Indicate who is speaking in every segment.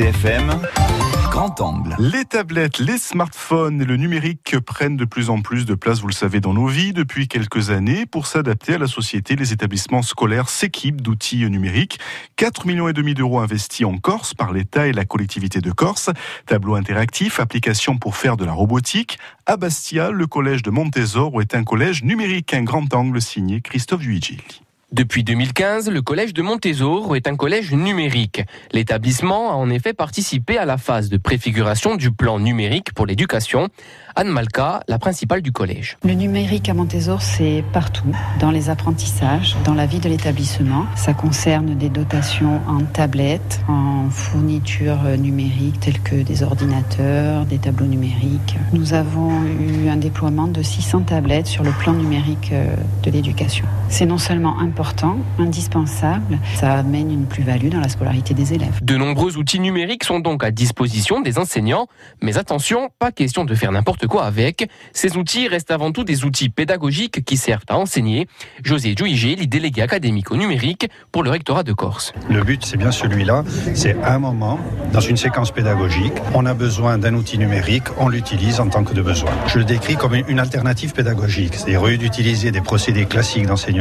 Speaker 1: RCFM, grand angle.
Speaker 2: Les tablettes, les smartphones et le numérique prennent de plus en plus de place, vous le savez, dans nos vies depuis quelques années. Pour s'adapter à la société, les établissements scolaires s'équipent d'outils numériques. 4 millions et demi d'euros investis en Corse par l'État et la collectivité de Corse. Tableau interactif, application pour faire de la robotique. À Bastia, le collège de Montésor est un collège numérique, un grand angle signé Christophe Luigi.
Speaker 3: Depuis 2015, le collège de Montésor est un collège numérique. L'établissement a en effet participé à la phase de préfiguration du plan numérique pour l'éducation. Anne Malka, la principale du collège.
Speaker 4: Le numérique à Montésor, c'est partout, dans les apprentissages, dans la vie de l'établissement. Ça concerne des dotations en tablettes, en fournitures numériques telles que des ordinateurs, des tableaux numériques. Nous avons eu un déploiement de 600 tablettes sur le plan numérique euh, de l'éducation. C'est non seulement important, indispensable, ça amène une plus-value dans la scolarité des élèves.
Speaker 3: De nombreux outils numériques sont donc à disposition des enseignants, mais attention, pas question de faire n'importe quoi avec. Ces outils restent avant tout des outils pédagogiques qui servent à enseigner. José Jouigé, le délégué académique au numérique pour le rectorat de Corse.
Speaker 5: Le but, c'est bien celui-là. C'est un moment, dans une séquence pédagogique, on a besoin d'un outil numérique, on l'utilise en tant que de besoin. Je le décris comme une alternative pédagogique. C'est-à-dire, au lieu d'utiliser des procédés classiques d'enseignement,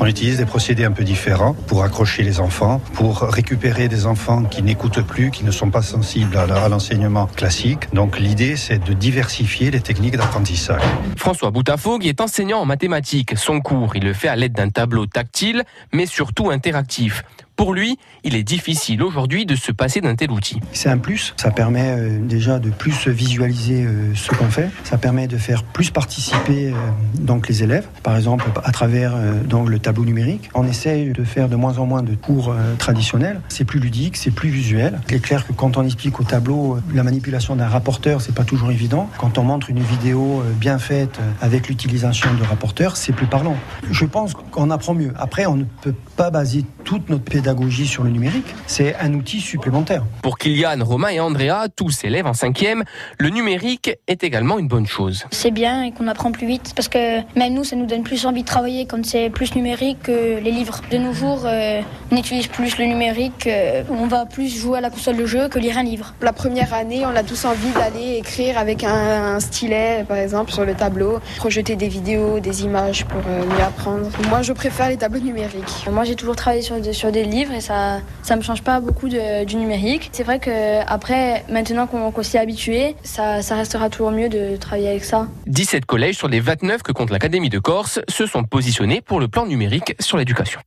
Speaker 5: on utilise des procédés un peu différents pour accrocher les enfants, pour récupérer des enfants qui n'écoutent plus, qui ne sont pas sensibles à l'enseignement classique. Donc l'idée, c'est de diversifier les techniques d'apprentissage.
Speaker 3: François Boutafogue est enseignant en mathématiques. Son cours, il le fait à l'aide d'un tableau tactile, mais surtout interactif. Pour lui, il est difficile aujourd'hui de se passer d'un tel outil.
Speaker 6: C'est un plus, ça permet euh, déjà de plus visualiser euh, ce qu'on fait, ça permet de faire plus participer euh, donc les élèves, par exemple à travers donc le tableau numérique. On essaye de faire de moins en moins de cours traditionnels, c'est plus ludique, c'est plus visuel. Il est clair que quand on explique au tableau la manipulation d'un rapporteur, c'est pas toujours évident. Quand on montre une vidéo bien faite avec l'utilisation de rapporteurs, c'est plus parlant. Je pense qu'on apprend mieux. Après, on ne peut pas baser toute notre pédagogie sur le numérique, c'est un outil supplémentaire.
Speaker 3: Pour Kylian, Romain et Andrea, tous élèves en cinquième, le numérique est également une bonne chose.
Speaker 7: C'est bien et qu'on apprend plus vite parce que même nous, ça nous donne plus envie de travailler quand c'est plus numérique que les livres. De nos jours, euh, on utilise plus le numérique, euh, on va plus jouer à la console de jeu que lire un livre.
Speaker 8: La première année, on a tous envie d'aller écrire avec un, stylet, par exemple, sur le tableau, projeter des vidéos, des images pour euh, mieux apprendre. Moi, je préfère les tableaux numériques.
Speaker 7: Moi, j'ai toujours travaillé sur, sur des livres et ça ça me change pas beaucoup du numérique. C'est vrai que après maintenant qu'on s'y est habitué, ça, ça restera toujours mieux de travailler avec ça.
Speaker 3: 17 collèges sur les 29 que compte l'Académie de Corse se sont positionnés pour le plan numérique sur l'éducation.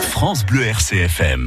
Speaker 1: France Bleu RCFM